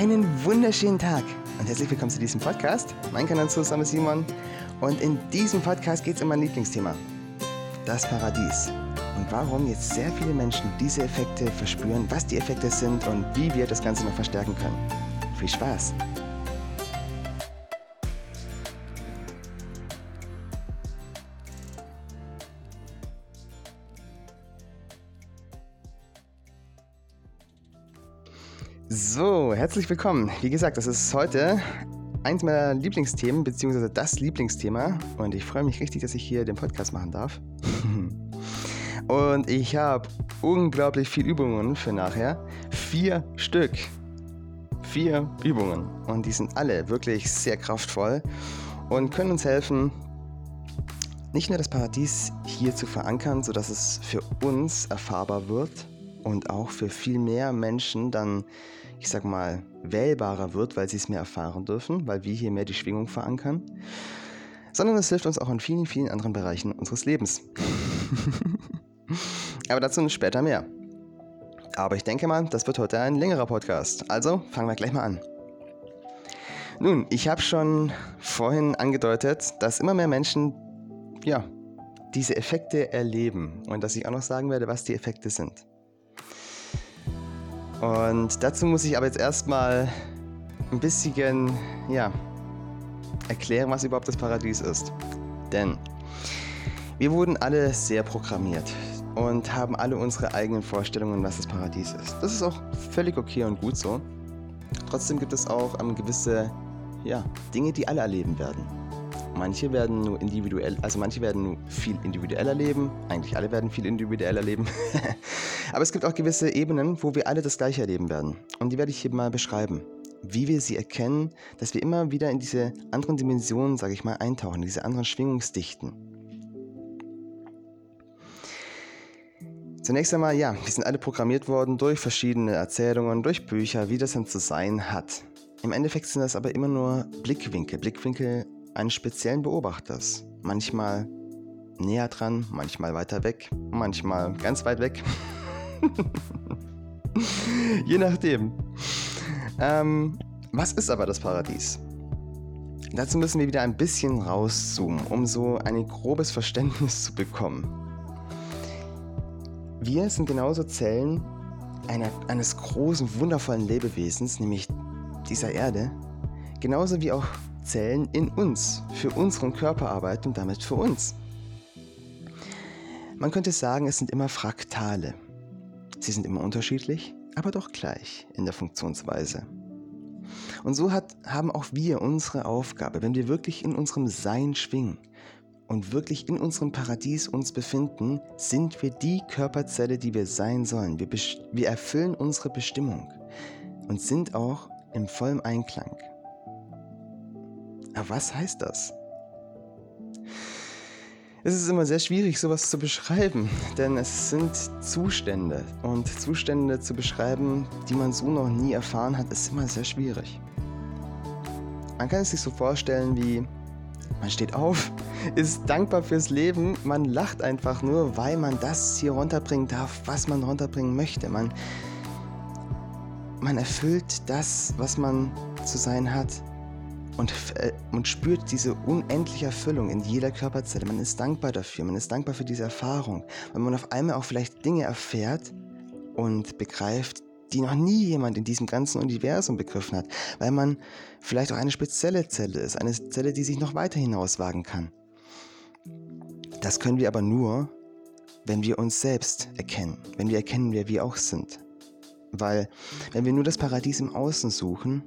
Einen wunderschönen Tag und herzlich willkommen zu diesem Podcast. Mein Kanalzusammen ist Simon und in diesem Podcast geht es um mein Lieblingsthema, das Paradies. Und warum jetzt sehr viele Menschen diese Effekte verspüren, was die Effekte sind und wie wir das Ganze noch verstärken können. Viel Spaß! So, herzlich willkommen. Wie gesagt, das ist heute eins meiner Lieblingsthemen, beziehungsweise das Lieblingsthema. Und ich freue mich richtig, dass ich hier den Podcast machen darf. und ich habe unglaublich viele Übungen für nachher. Vier Stück. Vier Übungen. Und die sind alle wirklich sehr kraftvoll und können uns helfen, nicht nur das Paradies hier zu verankern, sodass es für uns erfahrbar wird und auch für viel mehr Menschen dann ich sag mal, wählbarer wird, weil sie es mehr erfahren dürfen, weil wir hier mehr die Schwingung verankern, sondern es hilft uns auch in vielen, vielen anderen Bereichen unseres Lebens. Aber dazu später mehr. Aber ich denke mal, das wird heute ein längerer Podcast. Also fangen wir gleich mal an. Nun, ich habe schon vorhin angedeutet, dass immer mehr Menschen, ja, diese Effekte erleben und dass ich auch noch sagen werde, was die Effekte sind. Und dazu muss ich aber jetzt erstmal ein bisschen, ja, erklären, was überhaupt das Paradies ist. Denn wir wurden alle sehr programmiert und haben alle unsere eigenen Vorstellungen, was das Paradies ist. Das ist auch völlig okay und gut so. Trotzdem gibt es auch ähm, gewisse ja, Dinge, die alle erleben werden. Manche werden nur individuell, also manche werden nur viel individueller leben. Eigentlich alle werden viel individueller leben. Aber es gibt auch gewisse Ebenen, wo wir alle das Gleiche erleben werden. Und die werde ich hier mal beschreiben. Wie wir sie erkennen, dass wir immer wieder in diese anderen Dimensionen, sage ich mal, eintauchen, in diese anderen Schwingungsdichten. Zunächst einmal, ja, wir sind alle programmiert worden durch verschiedene Erzählungen, durch Bücher, wie das dann zu sein hat. Im Endeffekt sind das aber immer nur Blickwinkel, Blickwinkel eines speziellen Beobachters. Manchmal näher dran, manchmal weiter weg, manchmal ganz weit weg. Je nachdem. Ähm, was ist aber das Paradies? Dazu müssen wir wieder ein bisschen rauszoomen, um so ein grobes Verständnis zu bekommen. Wir sind genauso Zellen einer, eines großen, wundervollen Lebewesens, nämlich dieser Erde, genauso wie auch Zellen in uns, für unseren Körper arbeiten und damit für uns. Man könnte sagen, es sind immer Fraktale. Sie sind immer unterschiedlich, aber doch gleich in der Funktionsweise. Und so hat, haben auch wir unsere Aufgabe, wenn wir wirklich in unserem Sein schwingen und wirklich in unserem Paradies uns befinden, sind wir die Körperzelle, die wir sein sollen. Wir, wir erfüllen unsere Bestimmung und sind auch im vollen Einklang. Aber was heißt das? Es ist immer sehr schwierig, sowas zu beschreiben, denn es sind Zustände. Und Zustände zu beschreiben, die man so noch nie erfahren hat, ist immer sehr schwierig. Man kann es sich so vorstellen wie, man steht auf, ist dankbar fürs Leben, man lacht einfach nur, weil man das hier runterbringen darf, was man runterbringen möchte. Man, man erfüllt das, was man zu sein hat und, äh, und spürt diese unendliche Erfüllung in jeder Körperzelle. Man ist dankbar dafür, man ist dankbar für diese Erfahrung, weil man auf einmal auch vielleicht Dinge erfährt und begreift, die noch nie jemand in diesem ganzen Universum begriffen hat, weil man vielleicht auch eine spezielle Zelle ist, eine Zelle, die sich noch weiter hinauswagen kann. Das können wir aber nur, wenn wir uns selbst erkennen, wenn wir erkennen, wer wir auch sind. Weil wenn wir nur das Paradies im Außen suchen,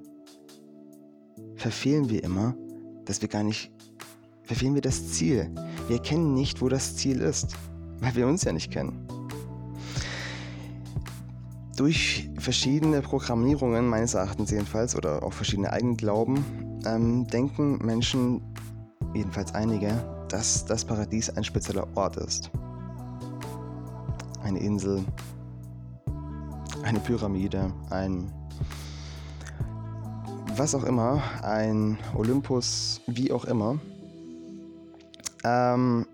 verfehlen wir immer, dass wir gar nicht, verfehlen wir das Ziel. Wir erkennen nicht, wo das Ziel ist, weil wir uns ja nicht kennen. Durch verschiedene Programmierungen, meines Erachtens jedenfalls, oder auch verschiedene Eigenglauben, ähm, denken Menschen, jedenfalls einige, dass das Paradies ein spezieller Ort ist. Eine Insel, eine Pyramide, ein was auch immer, ein Olympus, wie auch immer. Ähm,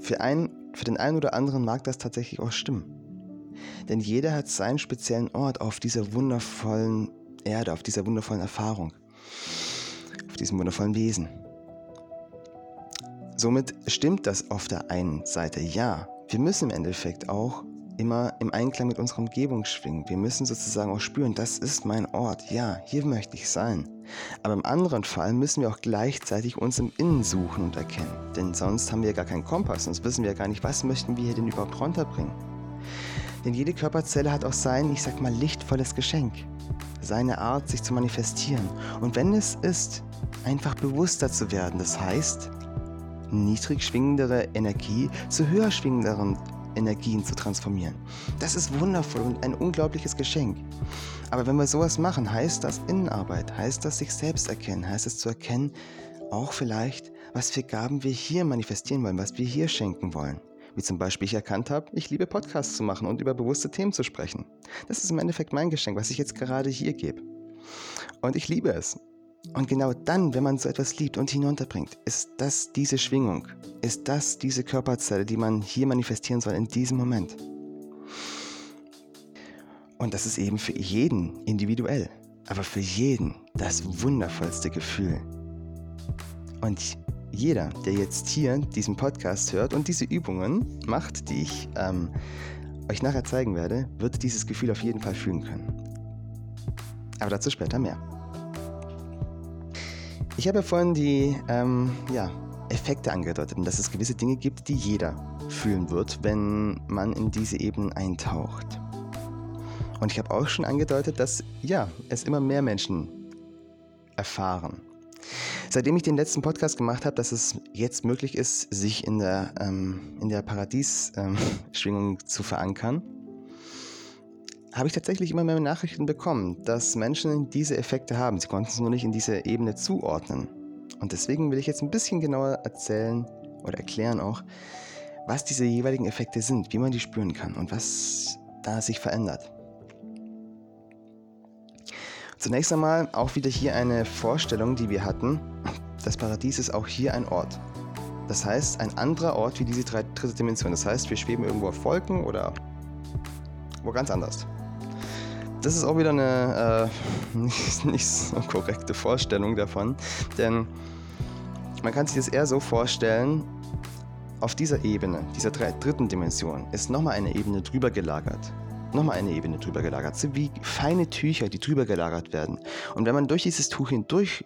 für, ein, für den einen oder anderen mag das tatsächlich auch stimmen. Denn jeder hat seinen speziellen Ort auf dieser wundervollen Erde, auf dieser wundervollen Erfahrung, auf diesem wundervollen Wesen. Somit stimmt das auf der einen Seite, ja. Wir müssen im Endeffekt auch immer im Einklang mit unserer Umgebung schwingen. Wir müssen sozusagen auch spüren, das ist mein Ort, ja, hier möchte ich sein. Aber im anderen Fall müssen wir auch gleichzeitig uns im Innen suchen und erkennen. Denn sonst haben wir gar keinen Kompass, sonst wissen wir gar nicht, was möchten wir hier denn überhaupt runterbringen. Denn jede Körperzelle hat auch sein, ich sag mal, lichtvolles Geschenk. Seine Art, sich zu manifestieren. Und wenn es ist, einfach bewusster zu werden, das heißt, niedrig schwingendere Energie zu höher schwingenderen Energien zu transformieren. Das ist wundervoll und ein unglaubliches Geschenk. Aber wenn wir sowas machen, heißt das Innenarbeit, heißt das sich selbst erkennen, heißt es zu erkennen, auch vielleicht, was für Gaben wir hier manifestieren wollen, was wir hier schenken wollen. Wie zum Beispiel ich erkannt habe, ich liebe Podcasts zu machen und über bewusste Themen zu sprechen. Das ist im Endeffekt mein Geschenk, was ich jetzt gerade hier gebe. Und ich liebe es. Und genau dann, wenn man so etwas liebt und hinunterbringt, ist das diese Schwingung, ist das diese Körperzelle, die man hier manifestieren soll in diesem Moment. Und das ist eben für jeden individuell, aber für jeden das wundervollste Gefühl. Und jeder, der jetzt hier diesen Podcast hört und diese Übungen macht, die ich ähm, euch nachher zeigen werde, wird dieses Gefühl auf jeden Fall fühlen können. Aber dazu später mehr. Ich habe vorhin die ähm, ja, Effekte angedeutet und dass es gewisse Dinge gibt, die jeder fühlen wird, wenn man in diese Ebenen eintaucht. Und ich habe auch schon angedeutet, dass ja, es immer mehr Menschen erfahren. Seitdem ich den letzten Podcast gemacht habe, dass es jetzt möglich ist, sich in der, ähm, in der Paradiesschwingung ähm, zu verankern, habe ich tatsächlich immer mehr Nachrichten bekommen, dass Menschen diese Effekte haben. Sie konnten es nur nicht in diese Ebene zuordnen. Und deswegen will ich jetzt ein bisschen genauer erzählen oder erklären auch, was diese jeweiligen Effekte sind, wie man die spüren kann und was da sich verändert. Zunächst einmal auch wieder hier eine Vorstellung, die wir hatten. Das Paradies ist auch hier ein Ort. Das heißt, ein anderer Ort wie diese dritte Dimension. Das heißt, wir schweben irgendwo auf Wolken oder wo ganz anders das ist auch wieder eine äh, nicht, nicht so korrekte Vorstellung davon, denn man kann sich das eher so vorstellen, auf dieser Ebene, dieser dritten Dimension, ist nochmal eine Ebene drüber gelagert. Nochmal eine Ebene drüber gelagert. So wie feine Tücher, die drüber gelagert werden. Und wenn man durch dieses Tuch hindurch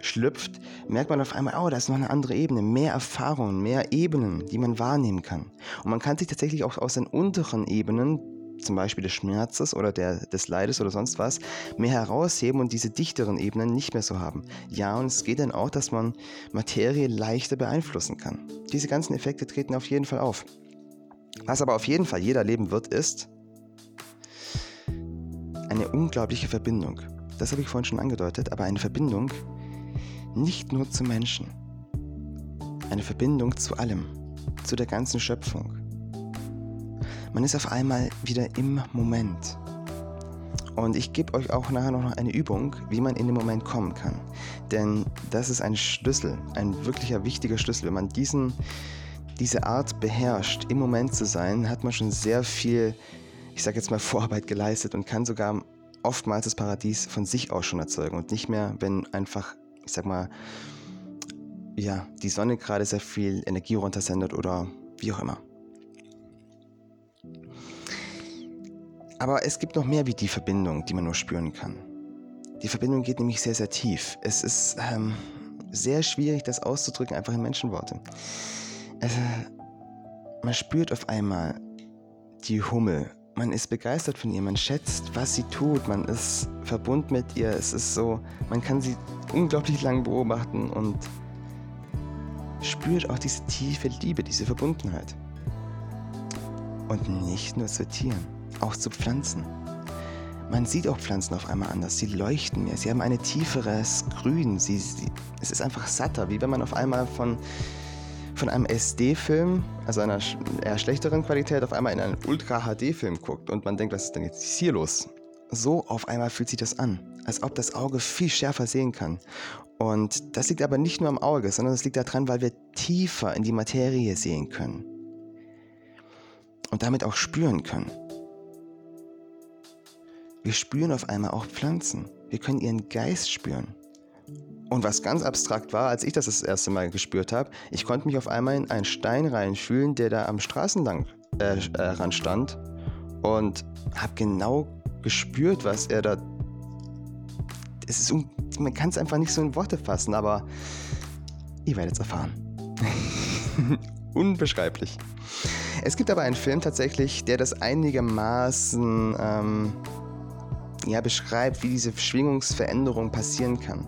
schlüpft, merkt man auf einmal, oh, da ist noch eine andere Ebene, mehr Erfahrungen, mehr Ebenen, die man wahrnehmen kann. Und man kann sich tatsächlich auch aus den unteren Ebenen zum Beispiel des Schmerzes oder der, des Leides oder sonst was, mehr herausheben und diese dichteren Ebenen nicht mehr so haben. Ja, und es geht dann auch, dass man Materie leichter beeinflussen kann. Diese ganzen Effekte treten auf jeden Fall auf. Was aber auf jeden Fall jeder erleben wird, ist eine unglaubliche Verbindung. Das habe ich vorhin schon angedeutet, aber eine Verbindung nicht nur zu Menschen. Eine Verbindung zu allem, zu der ganzen Schöpfung. Man ist auf einmal wieder im Moment. Und ich gebe euch auch nachher noch eine Übung, wie man in den Moment kommen kann. Denn das ist ein Schlüssel, ein wirklicher wichtiger Schlüssel. Wenn man diesen, diese Art beherrscht, im Moment zu sein, hat man schon sehr viel, ich sage jetzt mal, Vorarbeit geleistet und kann sogar oftmals das Paradies von sich aus schon erzeugen und nicht mehr, wenn einfach, ich sag mal, ja, die Sonne gerade sehr viel Energie runtersendet oder wie auch immer. Aber es gibt noch mehr wie die Verbindung, die man nur spüren kann. Die Verbindung geht nämlich sehr, sehr tief. Es ist ähm, sehr schwierig, das auszudrücken, einfach in Menschenworte. Also, man spürt auf einmal die Hummel. Man ist begeistert von ihr, man schätzt, was sie tut, man ist verbunden mit ihr. Es ist so, man kann sie unglaublich lang beobachten und spürt auch diese tiefe Liebe, diese Verbundenheit. Und nicht nur zu Tieren auch zu Pflanzen. Man sieht auch Pflanzen auf einmal anders. Sie leuchten mehr. Sie haben ein tieferes Grün. Sie, sie, es ist einfach satter, wie wenn man auf einmal von, von einem SD-Film, also einer eher schlechteren Qualität, auf einmal in einen Ultra-HD-Film guckt und man denkt, was ist denn jetzt hier los? So auf einmal fühlt sich das an, als ob das Auge viel schärfer sehen kann. Und das liegt aber nicht nur am Auge, sondern es liegt daran, weil wir tiefer in die Materie sehen können. Und damit auch spüren können. Wir spüren auf einmal auch Pflanzen. Wir können ihren Geist spüren. Und was ganz abstrakt war, als ich das das erste Mal gespürt habe, ich konnte mich auf einmal in einen Stein reinfühlen, der da am Straßenrand äh, äh, stand und habe genau gespürt, was er da. Es ist, man kann es einfach nicht so in Worte fassen, aber ihr werdet es erfahren. Unbeschreiblich. Es gibt aber einen Film tatsächlich, der das einigermaßen ähm, ja, beschreibt, wie diese Schwingungsveränderung passieren kann.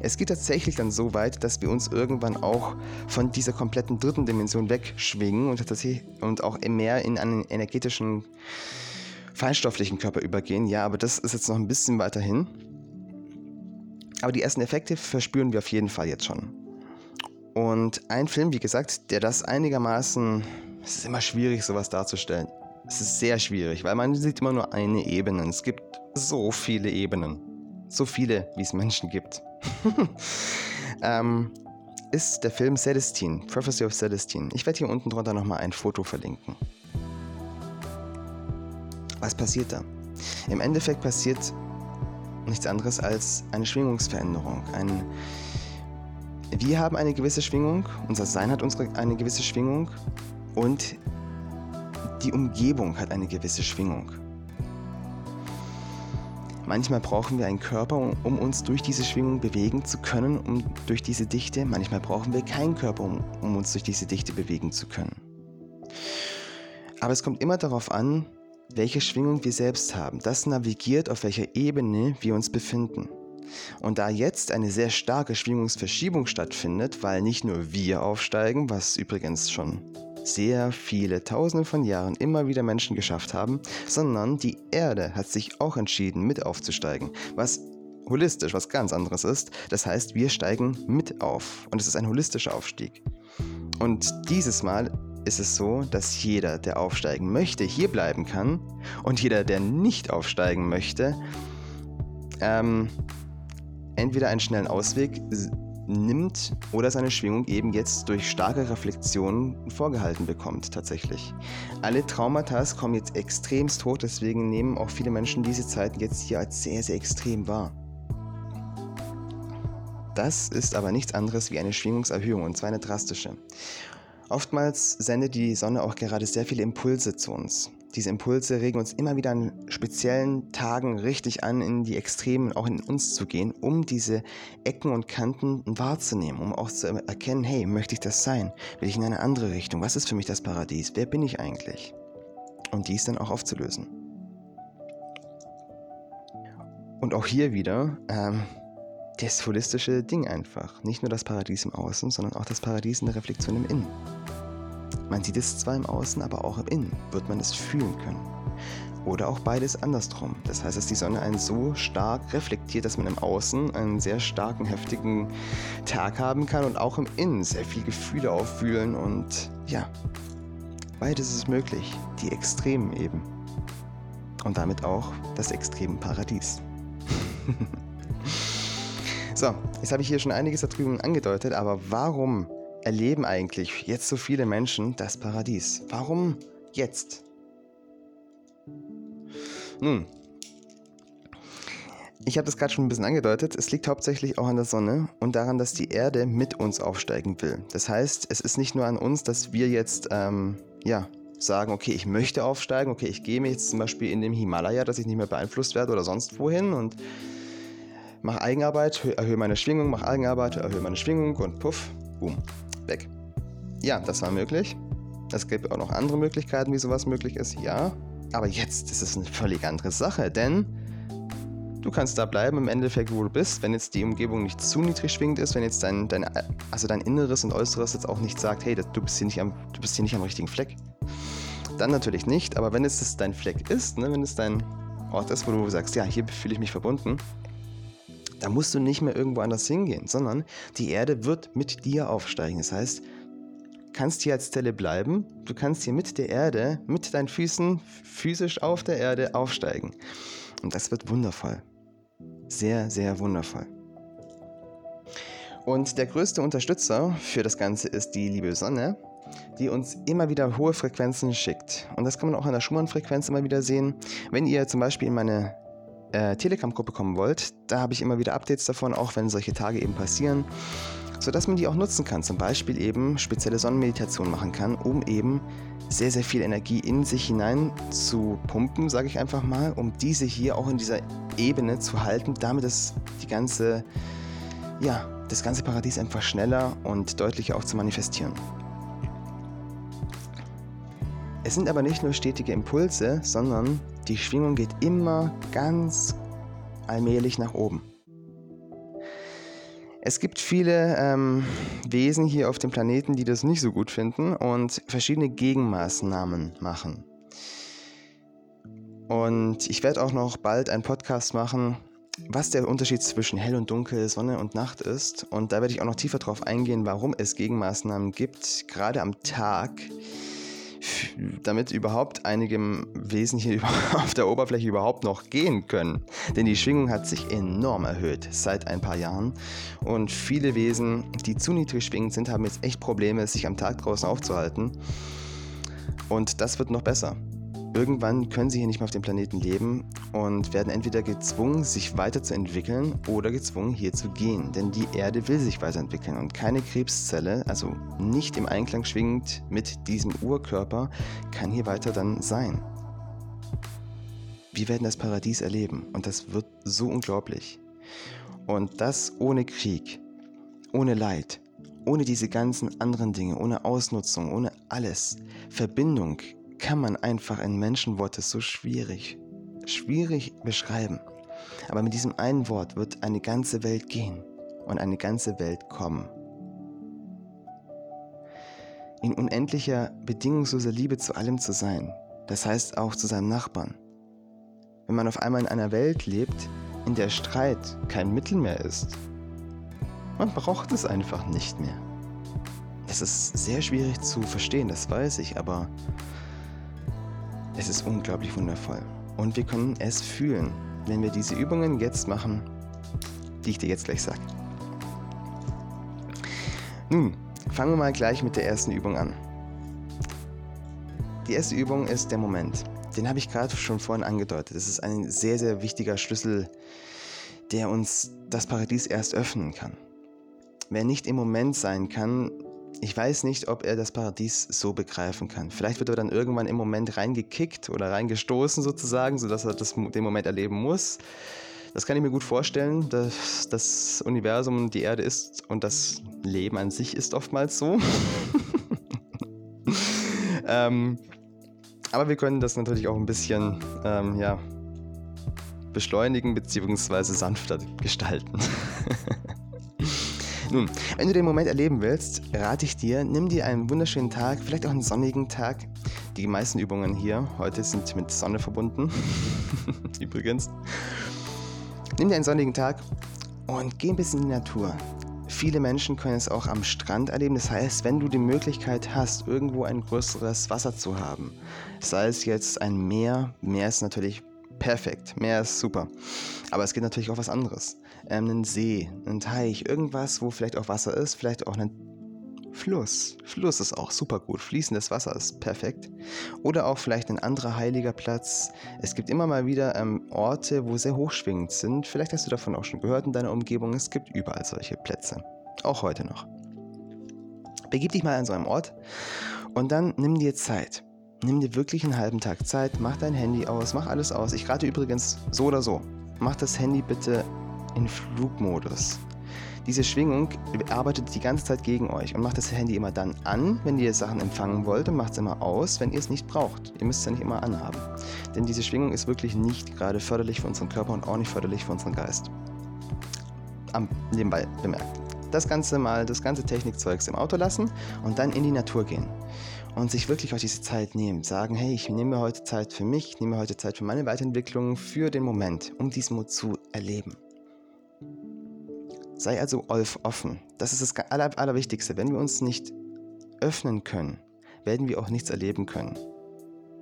Es geht tatsächlich dann so weit, dass wir uns irgendwann auch von dieser kompletten dritten Dimension wegschwingen und, und auch mehr in einen energetischen, feinstofflichen Körper übergehen. Ja, aber das ist jetzt noch ein bisschen weiter hin. Aber die ersten Effekte verspüren wir auf jeden Fall jetzt schon. Und ein Film, wie gesagt, der das einigermaßen, es ist immer schwierig, sowas darzustellen. Es ist sehr schwierig, weil man sieht immer nur eine Ebene. Es gibt so viele Ebenen. So viele, wie es Menschen gibt. ähm, ist der Film Celestine, Prophecy of Celestine. Ich werde hier unten drunter nochmal ein Foto verlinken. Was passiert da? Im Endeffekt passiert nichts anderes als eine Schwingungsveränderung. Ein, wir haben eine gewisse Schwingung, unser Sein hat unsere, eine gewisse Schwingung und die Umgebung hat eine gewisse Schwingung. Manchmal brauchen wir einen Körper, um uns durch diese Schwingung bewegen zu können, um durch diese Dichte. Manchmal brauchen wir keinen Körper, um, um uns durch diese Dichte bewegen zu können. Aber es kommt immer darauf an, welche Schwingung wir selbst haben. Das navigiert, auf welcher Ebene wir uns befinden. Und da jetzt eine sehr starke Schwingungsverschiebung stattfindet, weil nicht nur wir aufsteigen, was übrigens schon sehr viele Tausende von Jahren immer wieder Menschen geschafft haben, sondern die Erde hat sich auch entschieden, mit aufzusteigen, was holistisch was ganz anderes ist. Das heißt, wir steigen mit auf und es ist ein holistischer Aufstieg. Und dieses Mal ist es so, dass jeder, der aufsteigen möchte, hier bleiben kann und jeder, der nicht aufsteigen möchte, ähm, entweder einen schnellen Ausweg nimmt oder seine Schwingung eben jetzt durch starke Reflexionen vorgehalten bekommt tatsächlich. Alle Traumata kommen jetzt extremst hoch, deswegen nehmen auch viele Menschen diese Zeiten jetzt hier als sehr, sehr extrem wahr. Das ist aber nichts anderes wie eine Schwingungserhöhung und zwar eine drastische. Oftmals sendet die Sonne auch gerade sehr viele Impulse zu uns. Diese Impulse regen uns immer wieder an speziellen Tagen richtig an, in die Extremen auch in uns zu gehen, um diese Ecken und Kanten wahrzunehmen, um auch zu erkennen, hey, möchte ich das sein? Will ich in eine andere Richtung? Was ist für mich das Paradies? Wer bin ich eigentlich? Und dies dann auch aufzulösen. Und auch hier wieder ähm, das holistische Ding einfach. Nicht nur das Paradies im Außen, sondern auch das Paradies in der Reflexion im Innen. Man sieht es zwar im Außen, aber auch im Innen wird man es fühlen können. Oder auch beides andersrum. Das heißt, dass die Sonne einen so stark reflektiert, dass man im Außen einen sehr starken, heftigen Tag haben kann und auch im Innen sehr viel Gefühle auffühlen und ja, beides ist möglich. Die Extremen eben. Und damit auch das extreme Paradies. so, jetzt habe ich hier schon einiges da drüben angedeutet, aber warum erleben eigentlich jetzt so viele Menschen das Paradies? Warum jetzt? Nun, ich habe das gerade schon ein bisschen angedeutet. Es liegt hauptsächlich auch an der Sonne und daran, dass die Erde mit uns aufsteigen will. Das heißt, es ist nicht nur an uns, dass wir jetzt ähm, ja, sagen, okay, ich möchte aufsteigen, okay, ich gehe mir jetzt zum Beispiel in dem Himalaya, dass ich nicht mehr beeinflusst werde oder sonst wohin und mache Eigenarbeit, erhöhe meine Schwingung, mache Eigenarbeit, erhöhe meine Schwingung und puff, boom weg. Ja, das war möglich. Es gibt auch noch andere Möglichkeiten, wie sowas möglich ist, ja. Aber jetzt ist es eine völlig andere Sache, denn du kannst da bleiben im Endeffekt, wo du bist, wenn jetzt die Umgebung nicht zu niedrig schwingend ist, wenn jetzt dein, dein, also dein Inneres und Äußeres jetzt auch nicht sagt, hey, du bist hier nicht am, du bist hier nicht am richtigen Fleck. Dann natürlich nicht, aber wenn es dein Fleck ist, ne, wenn es dein Ort ist, wo du sagst, ja, hier fühle ich mich verbunden, da musst du nicht mehr irgendwo anders hingehen, sondern die Erde wird mit dir aufsteigen. Das heißt, kannst hier als Zelle bleiben, du kannst hier mit der Erde, mit deinen Füßen physisch auf der Erde aufsteigen. Und das wird wundervoll. Sehr, sehr wundervoll. Und der größte Unterstützer für das Ganze ist die liebe Sonne, die uns immer wieder hohe Frequenzen schickt. Und das kann man auch an der Schumann-Frequenz immer wieder sehen. Wenn ihr zum Beispiel in meine äh, Telegram-Gruppe kommen wollt, da habe ich immer wieder Updates davon, auch wenn solche Tage eben passieren, sodass man die auch nutzen kann. Zum Beispiel eben spezielle Sonnenmeditation machen kann, um eben sehr, sehr viel Energie in sich hinein zu pumpen, sage ich einfach mal, um diese hier auch in dieser Ebene zu halten, damit es die ganze, ja, das ganze Paradies einfach schneller und deutlicher auch zu manifestieren. Es sind aber nicht nur stetige Impulse, sondern die Schwingung geht immer ganz allmählich nach oben. Es gibt viele ähm, Wesen hier auf dem Planeten, die das nicht so gut finden und verschiedene Gegenmaßnahmen machen. Und ich werde auch noch bald einen Podcast machen, was der Unterschied zwischen hell und dunkel, Sonne und Nacht ist. Und da werde ich auch noch tiefer darauf eingehen, warum es Gegenmaßnahmen gibt, gerade am Tag, damit überhaupt einige Wesen hier auf der Oberfläche überhaupt noch gehen können. Denn die Schwingung hat sich enorm erhöht seit ein paar Jahren und viele Wesen, die zu niedrig schwingend sind, haben jetzt echt Probleme, sich am Tag draußen aufzuhalten. Und das wird noch besser. Irgendwann können sie hier nicht mehr auf dem Planeten leben und werden entweder gezwungen, sich weiterzuentwickeln oder gezwungen, hier zu gehen. Denn die Erde will sich weiterentwickeln und keine Krebszelle, also nicht im Einklang schwingend mit diesem Urkörper, kann hier weiter dann sein. Wir werden das Paradies erleben und das wird so unglaublich. Und das ohne Krieg, ohne Leid, ohne diese ganzen anderen Dinge, ohne Ausnutzung, ohne alles. Verbindung kann man einfach in Menschenworte so schwierig, schwierig beschreiben. Aber mit diesem einen Wort wird eine ganze Welt gehen und eine ganze Welt kommen. In unendlicher, bedingungsloser Liebe zu allem zu sein, das heißt auch zu seinem Nachbarn. Wenn man auf einmal in einer Welt lebt, in der Streit kein Mittel mehr ist, man braucht es einfach nicht mehr. Das ist sehr schwierig zu verstehen, das weiß ich, aber es ist unglaublich wundervoll. Und wir können es fühlen, wenn wir diese Übungen jetzt machen, die ich dir jetzt gleich sage. Nun, fangen wir mal gleich mit der ersten Übung an. Die erste Übung ist der Moment. Den habe ich gerade schon vorhin angedeutet. Es ist ein sehr, sehr wichtiger Schlüssel, der uns das Paradies erst öffnen kann. Wer nicht im Moment sein kann, ich weiß nicht, ob er das Paradies so begreifen kann. Vielleicht wird er dann irgendwann im Moment reingekickt oder reingestoßen sozusagen, sodass er das, den Moment erleben muss. Das kann ich mir gut vorstellen, dass das Universum die Erde ist und das Leben an sich ist oftmals so. ähm, aber wir können das natürlich auch ein bisschen ähm, ja, beschleunigen bzw. sanfter gestalten. Nun, wenn du den Moment erleben willst, rate ich dir, nimm dir einen wunderschönen Tag, vielleicht auch einen sonnigen Tag. Die meisten Übungen hier heute sind mit Sonne verbunden. Übrigens. Nimm dir einen sonnigen Tag und geh ein bisschen in die Natur. Viele Menschen können es auch am Strand erleben. Das heißt, wenn du die Möglichkeit hast, irgendwo ein größeres Wasser zu haben, sei es jetzt ein Meer, Meer ist natürlich perfekt, Meer ist super. Aber es gibt natürlich auch was anderes ähm, einen See, einen Teich, irgendwas, wo vielleicht auch Wasser ist, vielleicht auch einen Fluss. Fluss ist auch super gut. Fließendes Wasser ist perfekt. Oder auch vielleicht ein anderer heiliger Platz. Es gibt immer mal wieder ähm, Orte, wo sehr hochschwingend sind. Vielleicht hast du davon auch schon gehört in deiner Umgebung. Es gibt überall solche Plätze. Auch heute noch. Begib dich mal an so einem Ort und dann nimm dir Zeit. Nimm dir wirklich einen halben Tag Zeit, mach dein Handy aus, mach alles aus. Ich rate übrigens so oder so. Mach das Handy bitte in Flugmodus. Diese Schwingung arbeitet die ganze Zeit gegen euch und macht das Handy immer dann an, wenn ihr Sachen empfangen wollt und macht es immer aus, wenn ihr es nicht braucht. Ihr müsst es ja nicht immer anhaben. Denn diese Schwingung ist wirklich nicht gerade förderlich für unseren Körper und auch nicht förderlich für unseren Geist. Am nebenbei bemerkt. Das Ganze mal, das ganze Technikzeugs im Auto lassen und dann in die Natur gehen. Und sich wirklich auch diese Zeit nehmen. Sagen, hey, ich nehme heute Zeit für mich, ich nehme heute Zeit für meine Weiterentwicklung, für den Moment, um diesen zu erleben. Sei also offen. Das ist das Aller, Allerwichtigste. Wenn wir uns nicht öffnen können, werden wir auch nichts erleben können.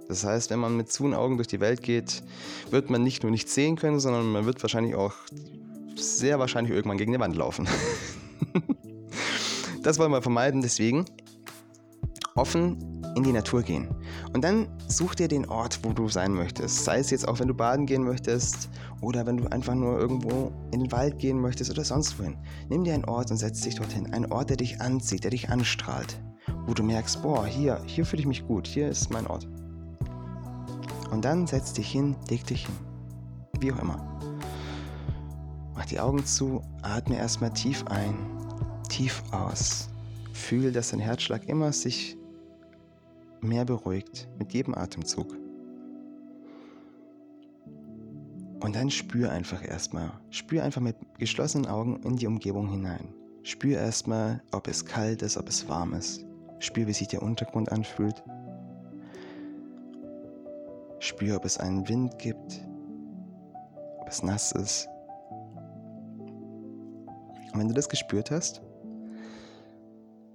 Das heißt, wenn man mit zu Augen durch die Welt geht, wird man nicht nur nichts sehen können, sondern man wird wahrscheinlich auch sehr wahrscheinlich irgendwann gegen die Wand laufen. das wollen wir vermeiden, deswegen offen in die Natur gehen. Und dann such dir den Ort, wo du sein möchtest. Sei es jetzt auch, wenn du baden gehen möchtest oder wenn du einfach nur irgendwo in den Wald gehen möchtest oder sonst wohin. Nimm dir einen Ort und setz dich dorthin. Ein Ort, der dich anzieht, der dich anstrahlt. Wo du merkst, boah, hier, hier fühle ich mich gut, hier ist mein Ort. Und dann setz dich hin, leg dich hin. Wie auch immer. Mach die Augen zu, atme erstmal tief ein, tief aus. Fühl, dass dein Herzschlag immer sich mehr beruhigt mit jedem Atemzug. Und dann spür einfach erstmal. Spür einfach mit geschlossenen Augen in die Umgebung hinein. Spür erstmal, ob es kalt ist, ob es warm ist. Spür, wie sich der Untergrund anfühlt. Spür, ob es einen Wind gibt, ob es nass ist. Und wenn du das gespürt hast,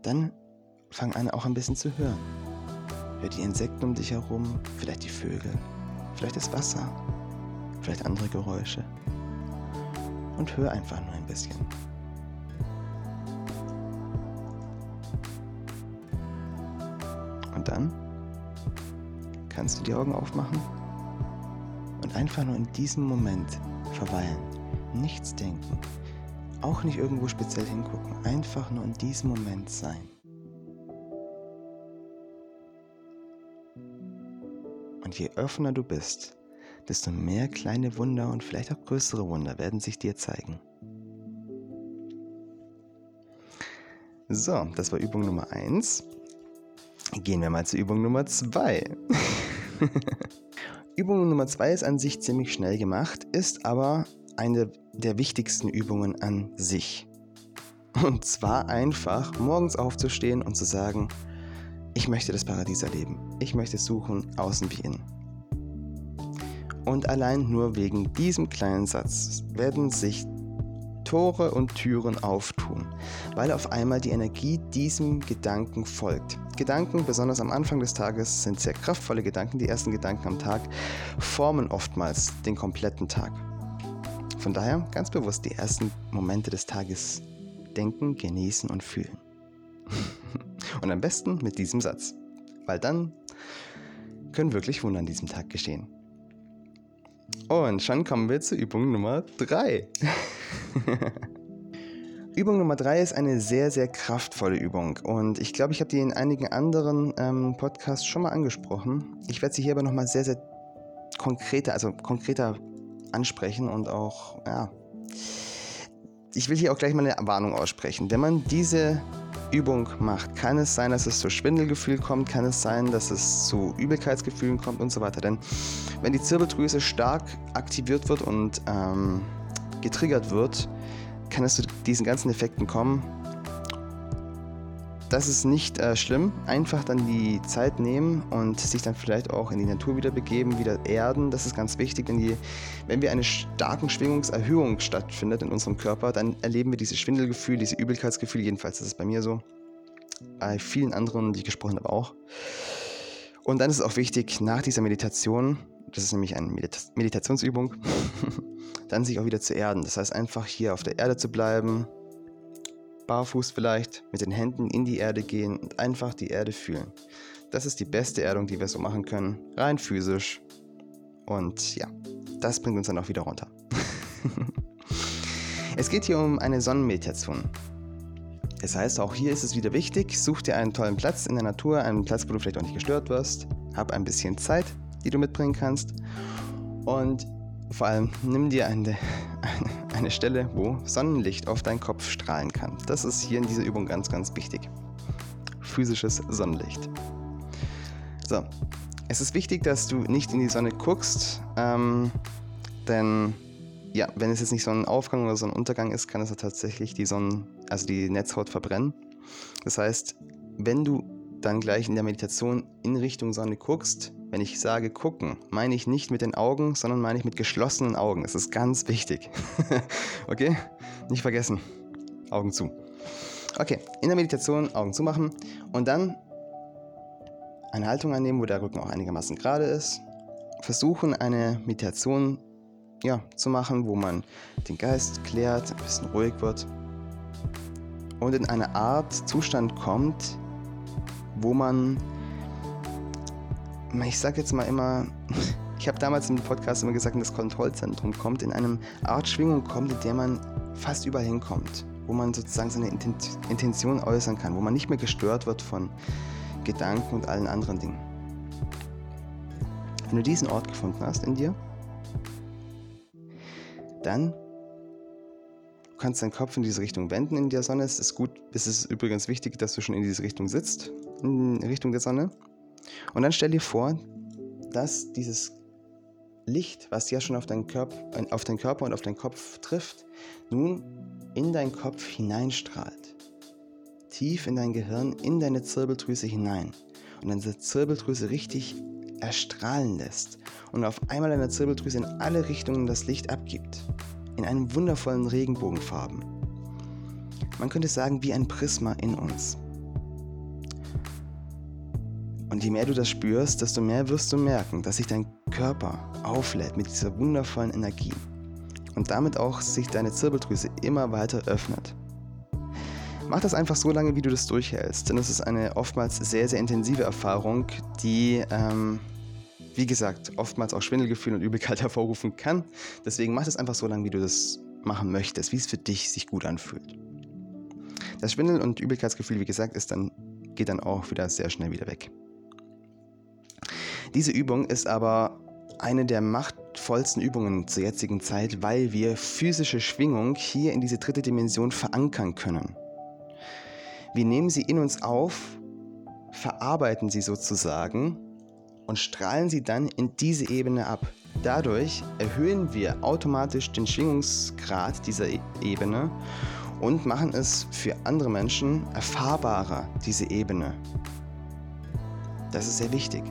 dann fang an auch ein bisschen zu hören. Hör die Insekten um dich herum, vielleicht die Vögel, vielleicht das Wasser, vielleicht andere Geräusche. Und hör einfach nur ein bisschen. Und dann kannst du die Augen aufmachen und einfach nur in diesem Moment verweilen. Nichts denken. Auch nicht irgendwo speziell hingucken. Einfach nur in diesem Moment sein. Und je offener du bist, desto mehr kleine Wunder und vielleicht auch größere Wunder werden sich dir zeigen. So, das war Übung Nummer 1. Gehen wir mal zu Übung Nummer 2. Übung Nummer 2 ist an sich ziemlich schnell gemacht, ist aber eine der wichtigsten Übungen an sich. Und zwar einfach morgens aufzustehen und zu sagen, ich möchte das Paradies erleben. Ich möchte suchen, außen wie innen. Und allein nur wegen diesem kleinen Satz werden sich Tore und Türen auftun, weil auf einmal die Energie diesem Gedanken folgt. Gedanken, besonders am Anfang des Tages, sind sehr kraftvolle Gedanken. Die ersten Gedanken am Tag formen oftmals den kompletten Tag. Von daher ganz bewusst die ersten Momente des Tages denken, genießen und fühlen. Und am besten mit diesem Satz, weil dann können wirklich Wunder an diesem Tag geschehen. Und schon kommen wir zur Übung Nummer 3. Übung Nummer 3 ist eine sehr, sehr kraftvolle Übung und ich glaube, ich habe die in einigen anderen ähm, Podcasts schon mal angesprochen. Ich werde sie hier aber nochmal sehr, sehr konkreter, also konkreter ansprechen und auch, ja, ich will hier auch gleich mal eine Warnung aussprechen. Wenn man diese Übung macht, kann es sein, dass es zu Schwindelgefühl kommt, kann es sein, dass es zu Übelkeitsgefühlen kommt und so weiter. Denn wenn die Zirbeldrüse stark aktiviert wird und ähm, getriggert wird, kann es zu diesen ganzen Effekten kommen. Das ist nicht äh, schlimm. Einfach dann die Zeit nehmen und sich dann vielleicht auch in die Natur wieder begeben, wieder erden. Das ist ganz wichtig, denn die, wenn wir eine starke Schwingungserhöhung stattfindet in unserem Körper, dann erleben wir diese Schwindelgefühle, diese Übelkeitsgefühle. Jedenfalls ist es bei mir so. Bei vielen anderen, die ich gesprochen habe, auch. Und dann ist es auch wichtig, nach dieser Meditation, das ist nämlich eine Medita Meditationsübung, dann sich auch wieder zu erden. Das heißt, einfach hier auf der Erde zu bleiben, barfuß vielleicht, mit den Händen in die Erde gehen und einfach die Erde fühlen. Das ist die beste Erdung, die wir so machen können, rein physisch. Und ja, das bringt uns dann auch wieder runter. es geht hier um eine Sonnenmeditation. Das heißt, auch hier ist es wieder wichtig, such dir einen tollen Platz in der Natur, einen Platz, wo du vielleicht auch nicht gestört wirst, hab ein bisschen Zeit, die du mitbringen kannst und vor allem nimm dir eine, eine Stelle, wo Sonnenlicht auf deinen Kopf strahlen kann. Das ist hier in dieser Übung ganz, ganz wichtig. Physisches Sonnenlicht. So, es ist wichtig, dass du nicht in die Sonne guckst, ähm, denn ja, wenn es jetzt nicht so ein Aufgang oder so ein Untergang ist, kann es ja tatsächlich die Sonnen, also die Netzhaut verbrennen. Das heißt, wenn du dann gleich in der Meditation in Richtung Sonne guckst, wenn ich sage gucken, meine ich nicht mit den Augen, sondern meine ich mit geschlossenen Augen. Das ist ganz wichtig. okay? Nicht vergessen. Augen zu. Okay, in der Meditation Augen zu machen und dann eine Haltung annehmen, wo der Rücken auch einigermaßen gerade ist. Versuchen eine Meditation ja, zu machen, wo man den Geist klärt, ein bisschen ruhig wird und in eine Art Zustand kommt, wo man ich sage jetzt mal immer, ich habe damals im Podcast immer gesagt, das Kontrollzentrum kommt, in einem Art Schwingung kommt, in der man fast überall hinkommt, wo man sozusagen seine Intention äußern kann, wo man nicht mehr gestört wird von Gedanken und allen anderen Dingen. Wenn du diesen Ort gefunden hast in dir, dann kannst deinen Kopf in diese Richtung wenden in der Sonne. Es ist gut, es ist übrigens wichtig, dass du schon in diese Richtung sitzt, in Richtung der Sonne. Und dann stell dir vor, dass dieses Licht, was ja schon auf deinen, Körper, auf deinen Körper und auf deinen Kopf trifft, nun in deinen Kopf hineinstrahlt. Tief in dein Gehirn, in deine Zirbeldrüse hinein. Und dann diese Zirbeldrüse richtig erstrahlen lässt und auf einmal deine Zirbeldrüse in alle Richtungen das Licht abgibt. In einem wundervollen Regenbogenfarben. Man könnte sagen, wie ein Prisma in uns. Und je mehr du das spürst, desto mehr wirst du merken, dass sich dein Körper auflädt mit dieser wundervollen Energie. Und damit auch sich deine Zirbeldrüse immer weiter öffnet. Mach das einfach so lange, wie du das durchhältst, denn es ist eine oftmals sehr, sehr intensive Erfahrung, die, ähm, wie gesagt, oftmals auch Schwindelgefühle und Übelkeit hervorrufen kann. Deswegen mach das einfach so lange, wie du das machen möchtest, wie es für dich sich gut anfühlt. Das Schwindel- und Übelkeitsgefühl, wie gesagt, ist dann, geht dann auch wieder sehr schnell wieder weg. Diese Übung ist aber eine der machtvollsten Übungen zur jetzigen Zeit, weil wir physische Schwingung hier in diese dritte Dimension verankern können. Wir nehmen sie in uns auf, verarbeiten sie sozusagen und strahlen sie dann in diese Ebene ab. Dadurch erhöhen wir automatisch den Schwingungsgrad dieser e- Ebene und machen es für andere Menschen erfahrbarer, diese Ebene. Das ist sehr wichtig.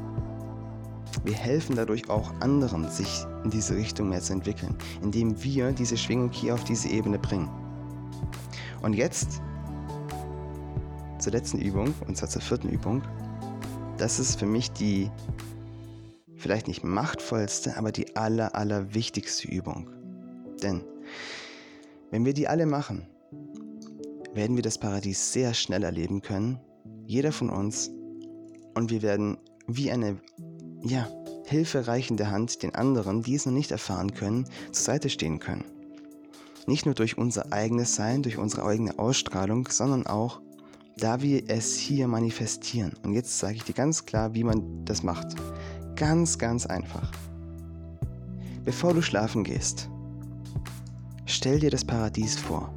Wir helfen dadurch auch anderen, sich in diese Richtung mehr zu entwickeln, indem wir diese Schwingung hier auf diese Ebene bringen. Und jetzt zur letzten Übung, und zwar zur vierten Übung. Das ist für mich die vielleicht nicht machtvollste, aber die aller, aller wichtigste Übung. Denn wenn wir die alle machen, werden wir das Paradies sehr schnell erleben können, jeder von uns, und wir werden wie eine, ja, hilfereichende Hand den anderen, die es noch nicht erfahren können, zur Seite stehen können. Nicht nur durch unser eigenes Sein, durch unsere eigene Ausstrahlung, sondern auch da wir es hier manifestieren. Und jetzt sage ich dir ganz klar, wie man das macht. Ganz, ganz einfach. Bevor du schlafen gehst, stell dir das Paradies vor.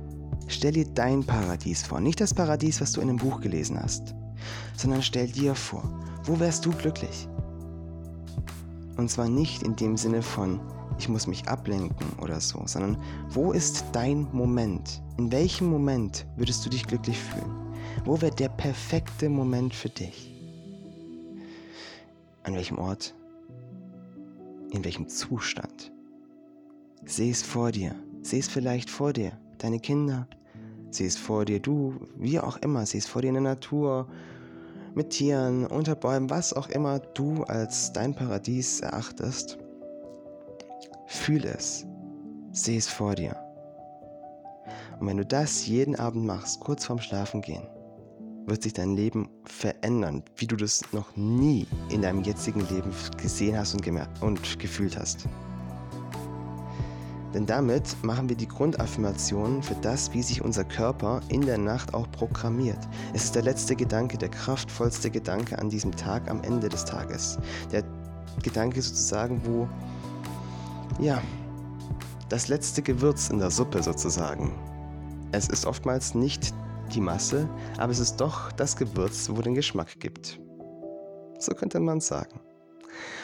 Stell dir dein Paradies vor. Nicht das Paradies, was du in einem Buch gelesen hast, sondern stell dir vor, wo wärst du glücklich? Und zwar nicht in dem Sinne von, ich muss mich ablenken oder so, sondern wo ist dein Moment? In welchem Moment würdest du dich glücklich fühlen? Wo wäre der perfekte Moment für dich? An welchem Ort? In welchem Zustand? Seh es vor dir. Seh es vielleicht vor dir. Deine Kinder. Seh es vor dir. Du, wie auch immer. Seh es vor dir in der Natur. Mit Tieren, unter Bäumen, was auch immer du als dein Paradies erachtest. Fühl es. Seh es vor dir. Und wenn du das jeden Abend machst, kurz vorm Schlafengehen, wird sich dein Leben verändern, wie du das noch nie in deinem jetzigen Leben gesehen hast und, und gefühlt hast. Denn damit machen wir die Grundaffirmationen für das, wie sich unser Körper in der Nacht auch programmiert. Es ist der letzte Gedanke, der kraftvollste Gedanke an diesem Tag, am Ende des Tages. Der Gedanke sozusagen, wo, ja, das letzte Gewürz in der Suppe sozusagen. Es ist oftmals nicht die Masse, aber es ist doch das Gewürz, wo den Geschmack gibt. So könnte man sagen.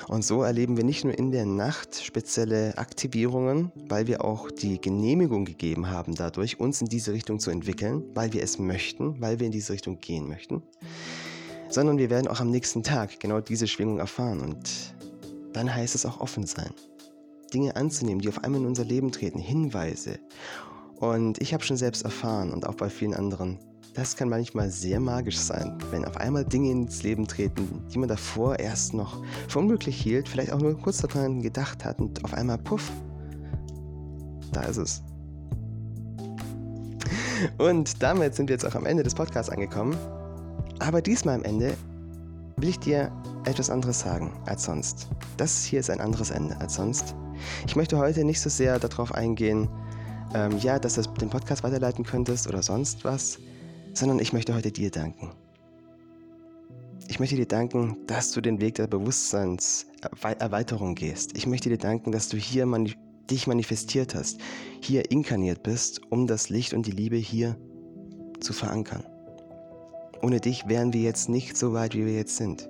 Und so erleben wir nicht nur in der Nacht spezielle Aktivierungen, weil wir auch die Genehmigung gegeben haben, dadurch uns in diese Richtung zu entwickeln, weil wir es möchten, weil wir in diese Richtung gehen möchten, sondern wir werden auch am nächsten Tag genau diese Schwingung erfahren. Und dann heißt es auch offen sein. Dinge anzunehmen, die auf einmal in unser Leben treten, Hinweise und ich habe schon selbst erfahren und auch bei vielen anderen, das kann manchmal sehr magisch sein, wenn auf einmal Dinge ins Leben treten, die man davor erst noch für unmöglich hielt, vielleicht auch nur kurz daran gedacht hat und auf einmal puff, da ist es. Und damit sind wir jetzt auch am Ende des Podcasts angekommen. Aber diesmal am Ende will ich dir etwas anderes sagen als sonst. Das hier ist ein anderes Ende als sonst. Ich möchte heute nicht so sehr darauf eingehen, ähm, ja, dass du den Podcast weiterleiten könntest oder sonst was, sondern ich möchte heute dir danken. Ich möchte dir danken, dass du den Weg der Bewusstseinserweiterung gehst. Ich möchte dir danken, dass du hier mani dich manifestiert hast, hier inkarniert bist, um das Licht und die Liebe hier zu verankern. Ohne dich wären wir jetzt nicht so weit, wie wir jetzt sind.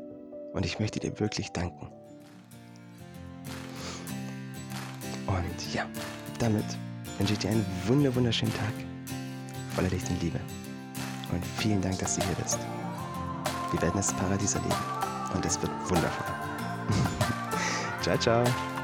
Und ich möchte dir wirklich danken. Und ja, damit wünsche ich dir einen wunderschönen Tag voller Licht und Liebe. Und vielen Dank, dass du hier bist. Wir werden das Paradies erleben. Und es wird wundervoll. ciao, ciao.